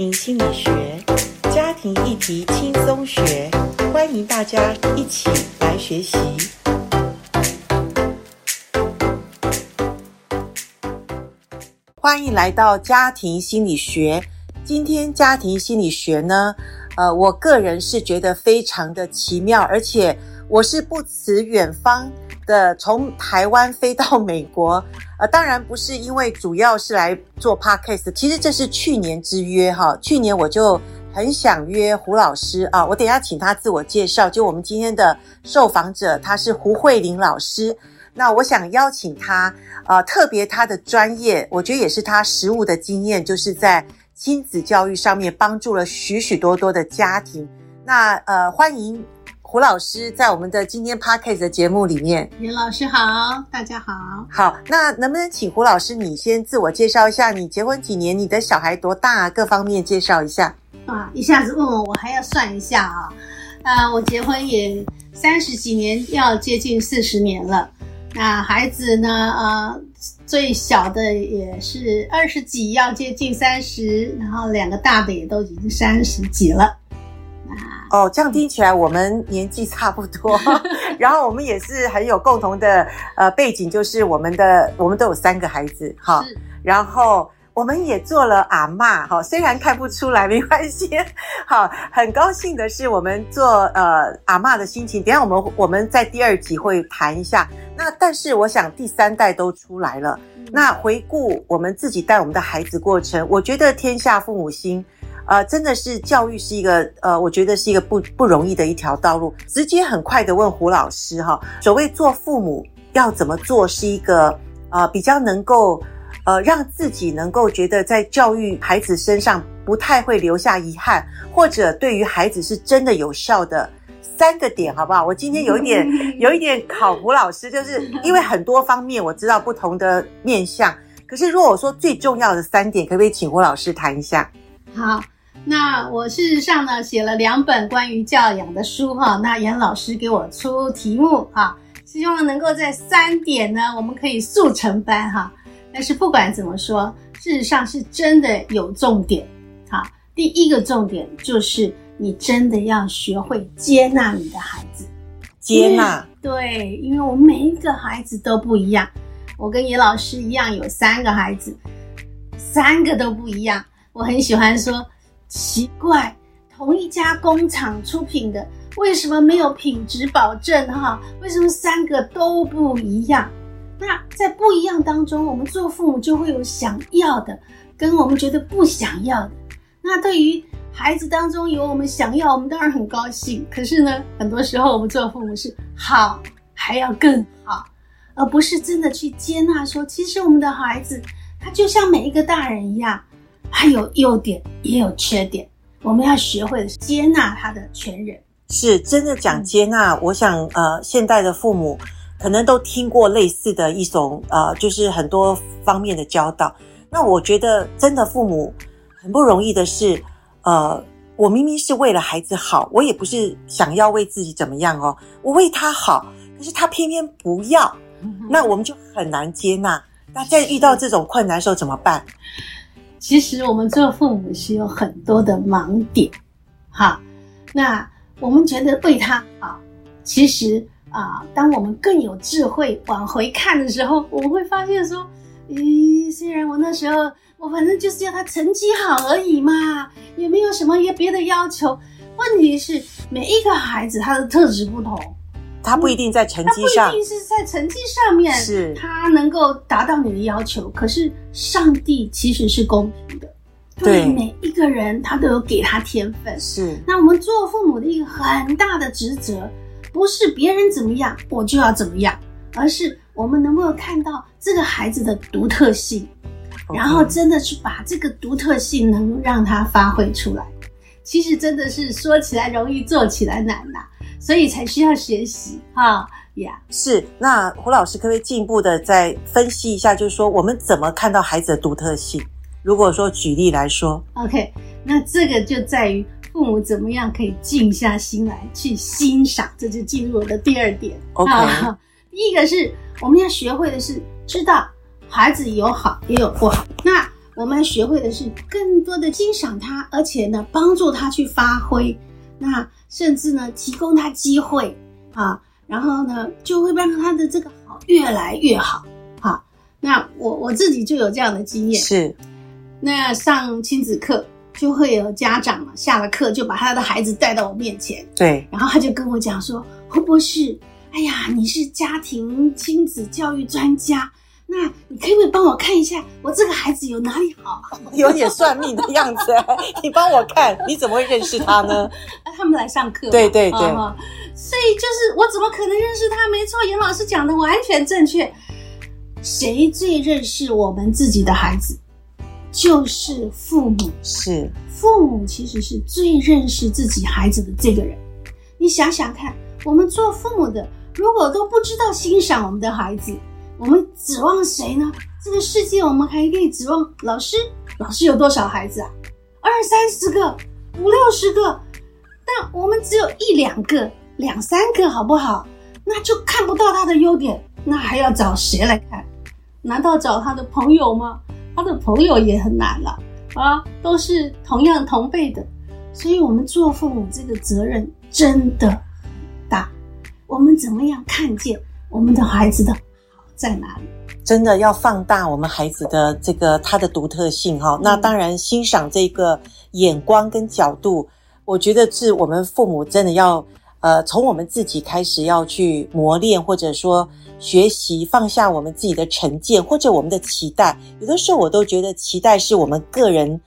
心理学，家庭议题轻松学，欢迎大家一起来学习。欢迎来到家庭心理学。今天家庭心理学呢，呃，我个人是觉得非常的奇妙，而且我是不辞远方的，从台湾飞到美国。呃，当然不是因为主要是来做 podcast，其实这是去年之约哈。去年我就很想约胡老师啊，我等下请他自我介绍。就我们今天的受访者，他是胡慧玲老师。那我想邀请他呃，特别他的专业，我觉得也是他实务的经验，就是在亲子教育上面帮助了许许多多的家庭。那呃，欢迎。胡老师在我们的今天 Podcast 的节目里面，严老师好，大家好。好，那能不能请胡老师你先自我介绍一下？你结婚几年？你的小孩多大？各方面介绍一下。啊，一下子问我，我还要算一下啊。啊，我结婚也三十几年，要接近四十年了。那孩子呢？呃，最小的也是二十几，要接近三十，然后两个大的也都已经三十几了。哦，这样听起来我们年纪差不多，然后我们也是很有共同的呃背景，就是我们的我们都有三个孩子哈，然后我们也做了阿嬷哈，虽然看不出来没关系，好，很高兴的是我们做呃阿嬷的心情，等一下我们我们在第二集会谈一下，那但是我想第三代都出来了，那回顾我们自己带我们的孩子过程，我觉得天下父母心。呃，真的是教育是一个呃，我觉得是一个不不容易的一条道路。直接很快的问胡老师哈，所谓做父母要怎么做，是一个呃比较能够呃让自己能够觉得在教育孩子身上不太会留下遗憾，或者对于孩子是真的有效的三个点，好不好？我今天有一点 有一点考胡老师，就是因为很多方面我知道不同的面向，可是如果我说最重要的三点，可不可以请胡老师谈一下？好。那我事实上呢，写了两本关于教养的书哈。那严老师给我出题目哈，希望能够在三点呢，我们可以速成班哈。但是不管怎么说，事实上是真的有重点好。第一个重点就是你真的要学会接纳你的孩子，接纳。对，因为我们每一个孩子都不一样。我跟严老师一样有三个孩子，三个都不一样。我很喜欢说。奇怪，同一家工厂出品的，为什么没有品质保证？哈，为什么三个都不一样？那在不一样当中，我们做父母就会有想要的，跟我们觉得不想要的。那对于孩子当中有我们想要，我们当然很高兴。可是呢，很多时候我们做父母是好还要更好，而不是真的去接纳说，其实我们的孩子他就像每一个大人一样。还有优点，也有缺点，我们要学会接纳他的全人。是真的讲接纳，我想，呃，现代的父母可能都听过类似的一种，呃，就是很多方面的教导。那我觉得，真的父母很不容易的是，呃，我明明是为了孩子好，我也不是想要为自己怎么样哦，我为他好，可是他偏偏不要，那我们就很难接纳。那在遇到这种困难的时候怎么办？其实我们做父母是有很多的盲点，哈。那我们觉得为他好，其实啊，当我们更有智慧往回看的时候，我们会发现说，咦，虽然我那时候我反正就是要他成绩好而已嘛，也没有什么也别的要求。问题是每一个孩子他的特质不同。他不一定在成绩上，他不一定是在成绩上面，是他能够达到你的要求。可是上帝其实是公平的，对每一个人他都有给他天分。是，那我们做父母的一个很大的职责，不是别人怎么样我就要怎么样，而是我们能不能看到这个孩子的独特性然后真的去把这个独特性能让他发挥出来。其实真的是说起来容易，做起来难呐、啊。所以才需要学习哈呀，yeah. 是。那胡老师可不可以进一步的再分析一下，就是说我们怎么看到孩子的独特性？如果说举例来说，OK，那这个就在于父母怎么样可以静下心来去欣赏，这就进入我的第二点。OK，啊，第一个是我们要学会的是知道孩子有好也有不好。那我们学会的是更多的欣赏他，而且呢，帮助他去发挥。那甚至呢，提供他机会啊，然后呢，就会让他的这个好越来越好。好，那我我自己就有这样的经验。是，那上亲子课就会有家长嘛，下了课就把他的孩子带到我面前。对，然后他就跟我讲说：“胡博士，哎呀，你是家庭亲子教育专家。”那你可以不可以帮我看一下，我这个孩子有哪里好？有点算命的样子，你帮我看，你怎么会认识他呢？他们来上课，对对对，哦，所以就是我怎么可能认识他？没错，严老师讲的完全正确。谁最认识我们自己的孩子？就是父母。是，父母其实是最认识自己孩子的这个人。你想想看，我们做父母的，如果都不知道欣赏我们的孩子。我们指望谁呢？这个世界，我们还可以指望老师。老师有多少孩子啊？二三十个，五六十个。但我们只有一两个、两三个，好不好？那就看不到他的优点，那还要找谁来看？难道找他的朋友吗？他的朋友也很难了啊，都是同样同辈的。所以，我们做父母这个责任真的大。我们怎么样看见我们的孩子的？在哪里？真的要放大我们孩子的这个他的独特性哈。嗯、那当然，欣赏这个眼光跟角度，我觉得是我们父母真的要呃，从我们自己开始要去磨练，或者说学习放下我们自己的成见或者我们的期待。有的时候我都觉得期待是我们个人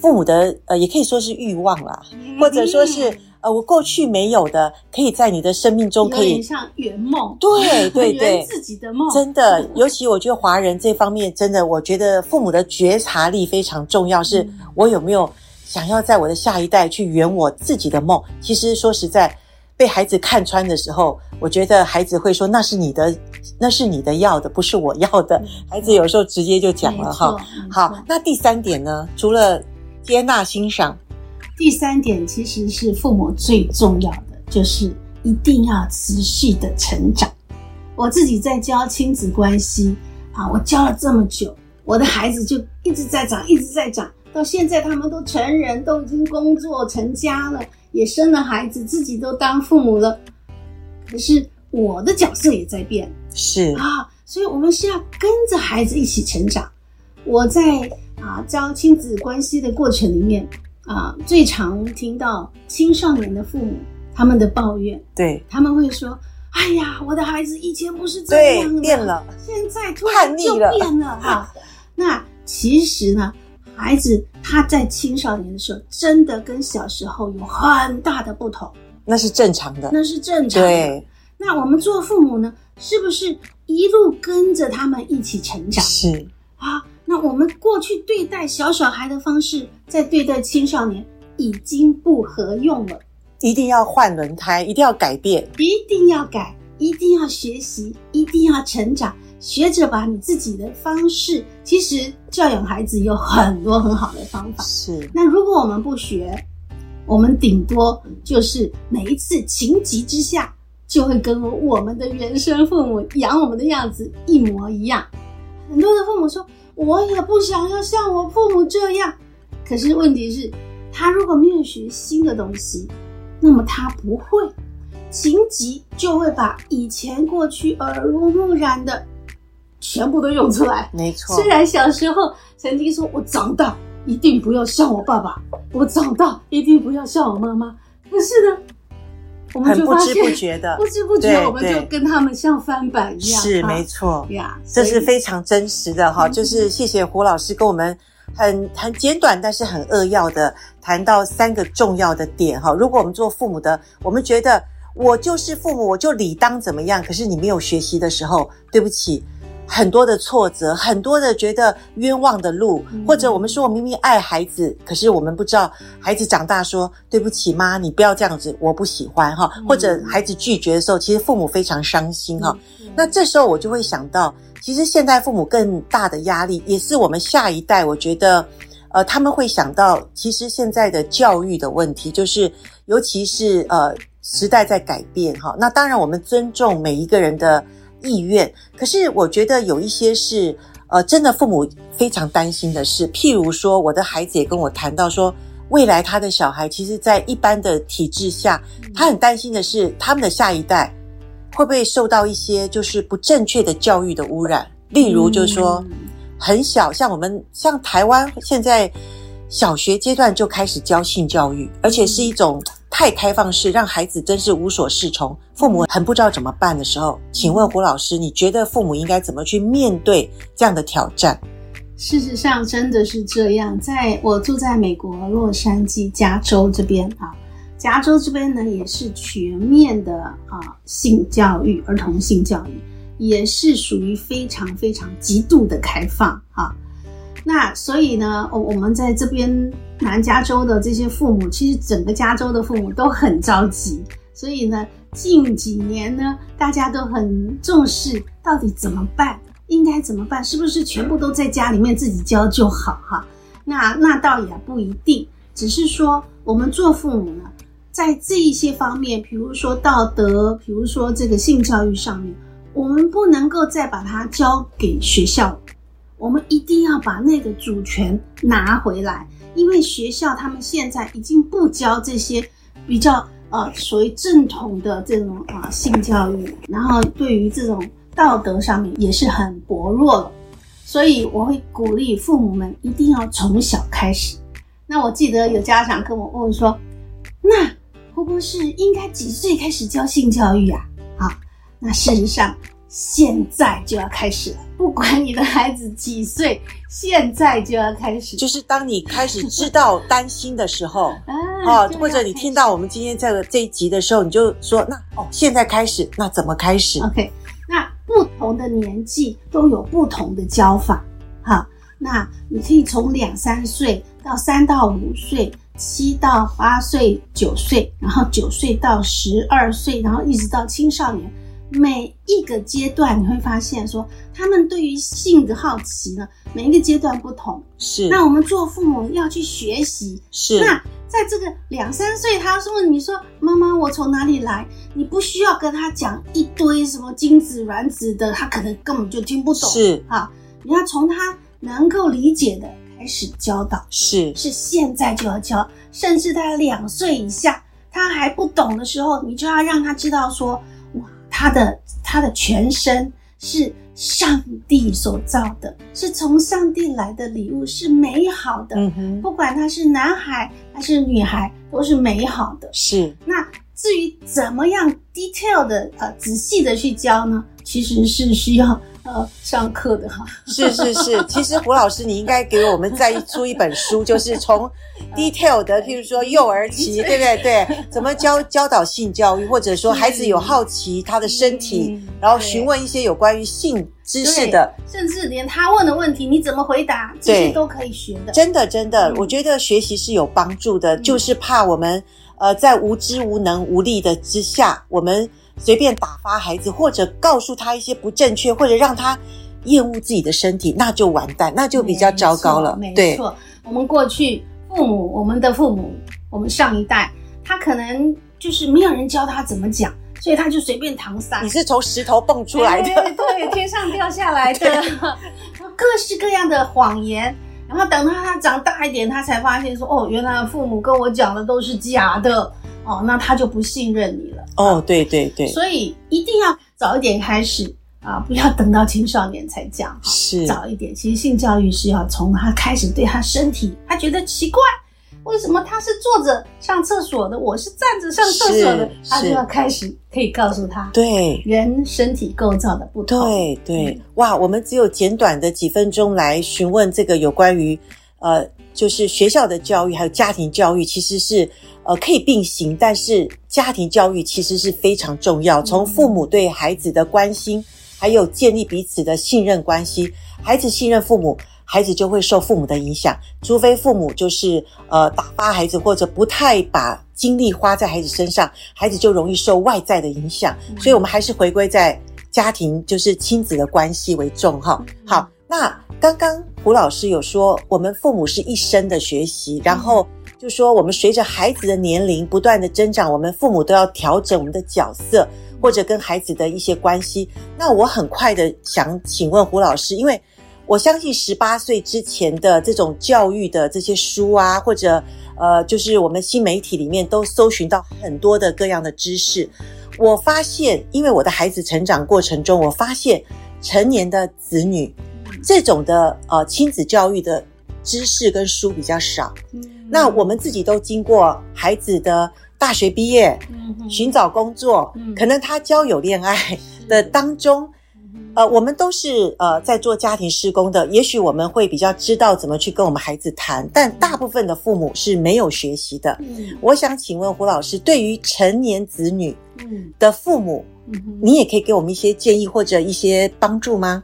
父母的呃，也可以说是欲望啦，嗯、或者说是。呃，我过去没有的，可以在你的生命中可以像圆梦，对 对对，自己的梦，真的。尤其我觉得华人这方面，真的，我觉得父母的觉察力非常重要。是我有没有想要在我的下一代去圆我自己的梦？其实说实在，被孩子看穿的时候，我觉得孩子会说：“那是你的，那是你的要的，不是我要的。”孩子有时候直接就讲了哈。好，那第三点呢？除了接纳欣赏。第三点其实是父母最重要的，就是一定要持续的成长。我自己在教亲子关系啊，我教了这么久，我的孩子就一直在长，一直在长，到现在他们都成人，都已经工作成家了，也生了孩子，自己都当父母了。可是我的角色也在变，是啊，所以我们是要跟着孩子一起成长。我在啊教亲子关系的过程里面。啊，最常听到青少年的父母他们的抱怨，对，他们会说：“哎呀，我的孩子以前不是这样的，变了，现在突然就变了。”哈，那其实呢，孩子他在青少年的时候，真的跟小时候有很大的不同，那是正常的，那是正常的。对，那我们做父母呢，是不是一路跟着他们一起成长？是啊。那我们过去对待小小孩的方式，在对待青少年已经不合用了，一定要换轮胎，一定要改变，一定要改，一定要学习，一定要成长，学着把你自己的方式。其实教养孩子有很多很好的方法。是。那如果我们不学，我们顶多就是每一次情急之下，就会跟我们的原生父母养我们的样子一模一样。很多的父母说。我也不想要像我父母这样，可是问题是，他如果没有学新的东西，那么他不会，情急就会把以前过去耳濡目染的全部都用出来。没错，虽然小时候曾经说我长大一定不要像我爸爸，我长大一定不要像我妈妈，可是呢。我们就不知不觉的，不知不觉我们就跟他们像翻版一样。是没错呀，这是非常真实的哈。就是谢谢胡老师跟我们很很简短，但是很扼要的谈到三个重要的点哈。如果我们做父母的，我们觉得我就是父母，我就理当怎么样。可是你没有学习的时候，对不起。很多的挫折，很多的觉得冤枉的路，或者我们说我明明爱孩子，可是我们不知道孩子长大说对不起妈，你不要这样子，我不喜欢哈。或者孩子拒绝的时候，其实父母非常伤心哈。那这时候我就会想到，其实现在父母更大的压力，也是我们下一代，我觉得，呃，他们会想到，其实现在的教育的问题，就是尤其是呃时代在改变哈。那当然我们尊重每一个人的。意愿，可是我觉得有一些是，呃，真的父母非常担心的事，譬如说，我的孩子也跟我谈到说，未来他的小孩，其实在一般的体制下，他很担心的是，他们的下一代会不会受到一些就是不正确的教育的污染，例如就是说，很小，像我们像台湾现在小学阶段就开始教性教育，而且是一种。太开放式，让孩子真是无所适从，父母很不知道怎么办的时候，请问胡老师，你觉得父母应该怎么去面对这样的挑战？事实上，真的是这样。在我住在美国洛杉矶加州这边啊，加州这边呢也是全面的啊性教育，儿童性教育也是属于非常非常极度的开放啊。那所以呢，我我们在这边南加州的这些父母，其实整个加州的父母都很着急。所以呢，近几年呢，大家都很重视到底怎么办，应该怎么办，是不是全部都在家里面自己教就好哈？那那倒也不一定，只是说我们做父母呢，在这一些方面，比如说道德，比如说这个性教育上面，我们不能够再把它交给学校。我们一定要把那个主权拿回来，因为学校他们现在已经不教这些比较呃属于正统的这种啊、性教育，然后对于这种道德上面也是很薄弱了。所以我会鼓励父母们一定要从小开始。那我记得有家长跟我问说：“那胡博士应该几岁开始教性教育啊？”好，那事实上。现在就要开始了，不管你的孩子几岁，现在就要开始。就是当你开始知道担心的时候，啊，或者你听到我们今天这个这一集的时候，你就说，那哦，现在开始，那怎么开始？OK，那不同的年纪都有不同的教法，好，那你可以从两三岁到三到五岁，七到八岁，九岁，然后九岁到十二岁，然后一直到青少年。每一个阶段，你会发现说，他们对于性的好奇呢，每一个阶段不同。是。那我们做父母要去学习。是。那在这个两三岁，他说你说：“妈妈，我从哪里来？”你不需要跟他讲一堆什么精子卵子的，他可能根本就听不懂。是。啊，你要从他能够理解的开始教导。是。是现在就要教，甚至在两岁以下，他还不懂的时候，你就要让他知道说。他的他的全身是上帝所造的，是从上帝来的礼物，是美好的。嗯哼，不管他是男孩还是女孩，都是美好的。是。那至于怎么样 detail 的呃仔细的去教呢？其实是需要。呃，上课的哈，是是是。其实胡老师，你应该给我们再出一本书，就是从 detail 的，譬如说幼儿期，对不对？对，怎么教 教导性教育，或者说孩子有好奇他的身体，然后询问一些有关于性知识的，甚至连他问的问题你怎么回答，这些都可以学的。真的真的，我觉得学习是有帮助的，就是怕我们呃在无知无能无力的之下，我们。随便打发孩子，或者告诉他一些不正确，或者让他厌恶自己的身体，那就完蛋，那就比较糟糕了。没错，对，我们过去父母，我们的父母，我们上一代，他可能就是没有人教他怎么讲，所以他就随便搪塞。你是从石头蹦出来的，对，对，天上掉下来的，各式各样的谎言。然后等到他长大一点，他才发现说：“哦，原来父母跟我讲的都是假的。”哦，那他就不信任你了。哦，对对对，所以一定要早一点开始啊，不要等到青少年才讲。是，早一点。其实性教育是要从他开始对他身体，他觉得奇怪，为什么他是坐着上厕所的，我是站着上厕所的，他就要开始可以告诉他，对人身体构造的不同。对对，嗯，哇，我们只有简短的几分钟来询问这个有关于呃，就是学校的教育还有家庭教育，其实是。呃，可以并行，但是家庭教育其实是非常重要。从父母对孩子的关心，还有建立彼此的信任关系，孩子信任父母，孩子就会受父母的影响。除非父母就是呃打发孩子，或者不太把精力花在孩子身上，孩子就容易受外在的影响。所以，我们还是回归在家庭，就是亲子的关系为重哈。好，那刚刚胡老师有说，我们父母是一生的学习，然后。就说我们随着孩子的年龄不断的增长，我们父母都要调整我们的角色，或者跟孩子的一些关系。那我很快的想请问胡老师，因为我相信十八岁之前的这种教育的这些书啊，或者呃，就是我们新媒体里面都搜寻到很多的各样的知识。我发现，因为我的孩子成长过程中，我发现成年的子女这种的呃亲子教育的知识跟书比较少。嗯，那我们自己都经过孩子的大学毕业，嗯，寻找工作，嗯，可能他交友恋爱的当中。呃，我们都是呃在做家庭施工的，也许我们会比较知道怎么去跟我们孩子谈，但大部分的父母是没有学习的。嗯，我想请问胡老师，对于成年子女的父母，嗯，你也可以给我们一些建议或者一些帮助吗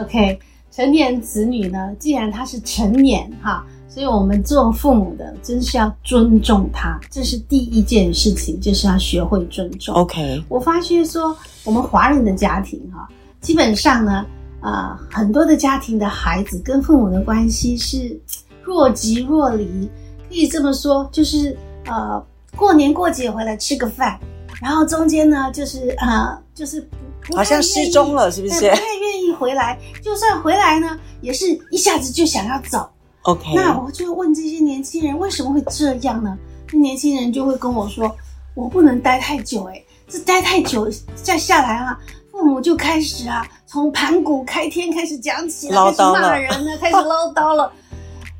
？OK，成年子女呢，既然他是成年哈，所以我们做父母的真是要尊重他，这是第一件事情，就是要学会尊重。OK，我发现说我们华人的家庭哈。基本上呢，呃，很多的家庭的孩子跟父母的关系是若即若离，可以这么说，就是呃，过年过节回来吃个饭，然后中间呢，就是呃，就是不好像失踪了，是不是？不太愿意回来，就算回来呢，也是一下子就想要走。OK，那我就问这些年轻人为什么会这样呢？那年轻人就会跟我说，我不能待太久，诶，这待太久再下来啊。父母就开始啊，从盘古开天开始讲起了，开始骂人了，开始唠叨了。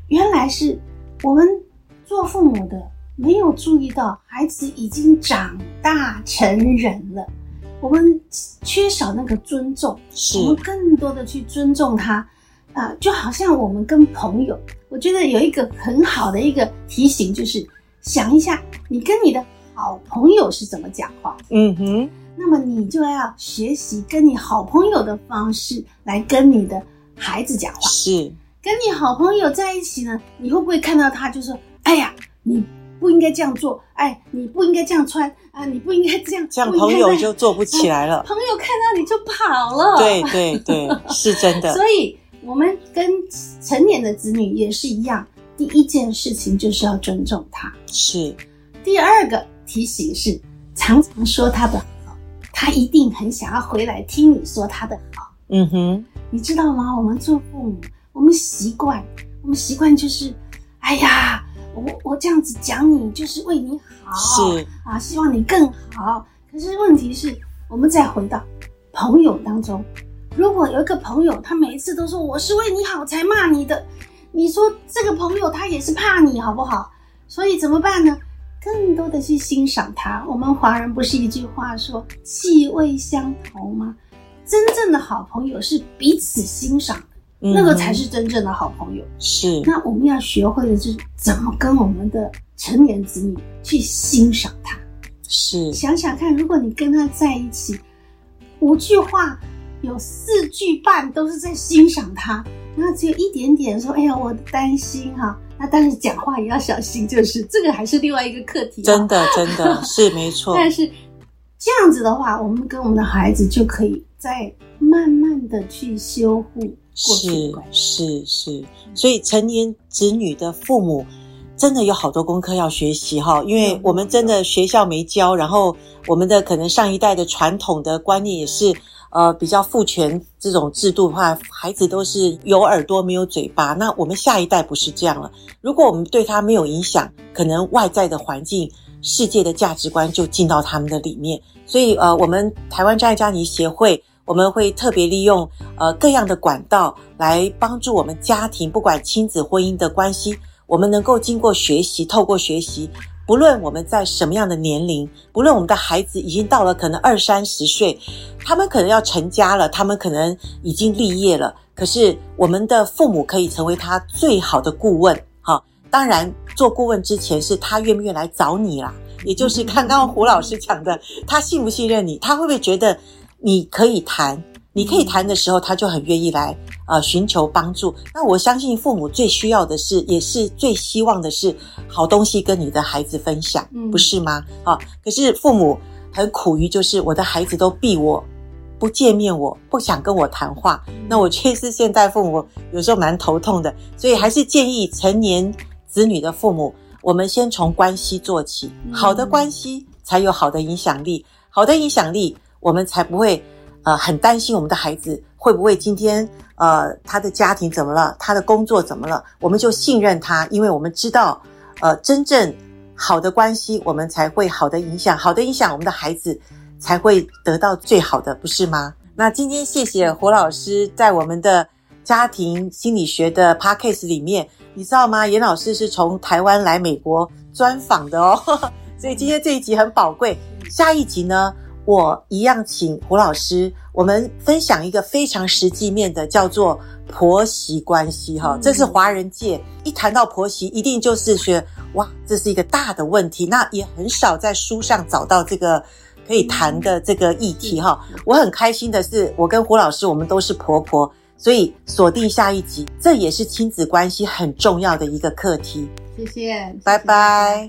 原来是我们做父母的没有注意到，孩子已经长大成人了。我们缺少那个尊重，我们更多的去尊重他啊、呃，就好像我们跟朋友，我觉得有一个很好的一个提醒，就是想一下，你跟你的好朋友是怎么讲话。嗯哼。那么你就要学习跟你好朋友的方式来跟你的孩子讲话。是，跟你好朋友在一起呢，你会不会看到他就说：“哎呀，你不应该这样做，哎，你不应该这样穿啊，你不应该这样。”这样朋友就做不起来了。朋友看到你就跑了。对对对，是真的。所以我们跟成年的子女也是一样，第一件事情就是要尊重他。是。第二个提醒是，常常说他的好。他一定很想要回来听你说他的好，嗯哼，你知道吗？我们做父母，我们习惯，我们习惯就是，哎呀，我我这样子讲你，就是为你好，是啊，希望你更好。可是问题是，我们再回到朋友当中，如果有一个朋友，他每一次都说我是为你好才骂你的，你说这个朋友他也是怕你好不好？所以怎么办呢？更多的去欣赏他。我们华人不是一句话说“气味相投”吗？真正的好朋友是彼此欣赏的，嗯、那个才是真正的好朋友。是。那我们要学会的就是怎么跟我们的成年子女去欣赏他。是。想想看，如果你跟他在一起，五句话有四句半都是在欣赏他，然后只有一点点说：“哎呀，我担心哈、啊。”那但是讲话也要小心，就是这个还是另外一个课题。真的，真的是没错。但是这样子的话，我们跟我们的孩子就可以再慢慢的去修复。是是是，所以成年子女的父母真的有好多功课要学习哈，因为我们真的学校没教，然后我们的可能上一代的传统的观念也是。呃，比较父权这种制度的话，孩子都是有耳朵没有嘴巴。那我们下一代不是这样了。如果我们对他没有影响，可能外在的环境、世界的价值观就进到他们的里面。所以，呃，我们台湾真爱家庭协会，我们会特别利用呃各样的管道来帮助我们家庭，不管亲子婚姻的关系，我们能够经过学习，透过学习。不论我们在什么样的年龄，不论我们的孩子已经到了可能二三十岁，他们可能要成家了，他们可能已经立业了。可是我们的父母可以成为他最好的顾问，哈。当然，做顾问之前是他愿不愿意来找你啦，也就是刚刚胡老师讲的，他信不信任你，他会不会觉得你可以谈。你可以谈的时候，他就很愿意来，呃，寻求帮助。那我相信父母最需要的是，也是最希望的是好东西跟你的孩子分享，不是吗？啊，可是父母很苦于就是我的孩子都避我，不见面我，我不想跟我谈话。那我确实现在父母有时候蛮头痛的，所以还是建议成年子女的父母，我们先从关系做起，好的关系才有好的影响力，好的影响力我们才不会。呃很担心我们的孩子会不会今天呃他的家庭怎么了，他的工作怎么了，我们就信任他，因为我们知道呃真正好的关系，我们才会好的影响，好的影响我们的孩子才会得到最好的，不是吗？那今天谢谢胡老师在我们的家庭心理学的 podcast 里面，你知道吗？严老师是从台湾来美国专访的哦，所以今天这一集很宝贵。下一集呢，我一样请胡老师，我们分享一个非常实际面的，叫做婆媳关系哈。这是华人界一谈到婆媳，一定就是说。哇，这是一个大的问题，那也很少在书上找到这个可以谈的这个议题哈。我很开心的是，我跟胡老师，我们都是婆婆，所以锁定下一集，这也是亲子关系很重要的一个课题。谢谢，拜拜。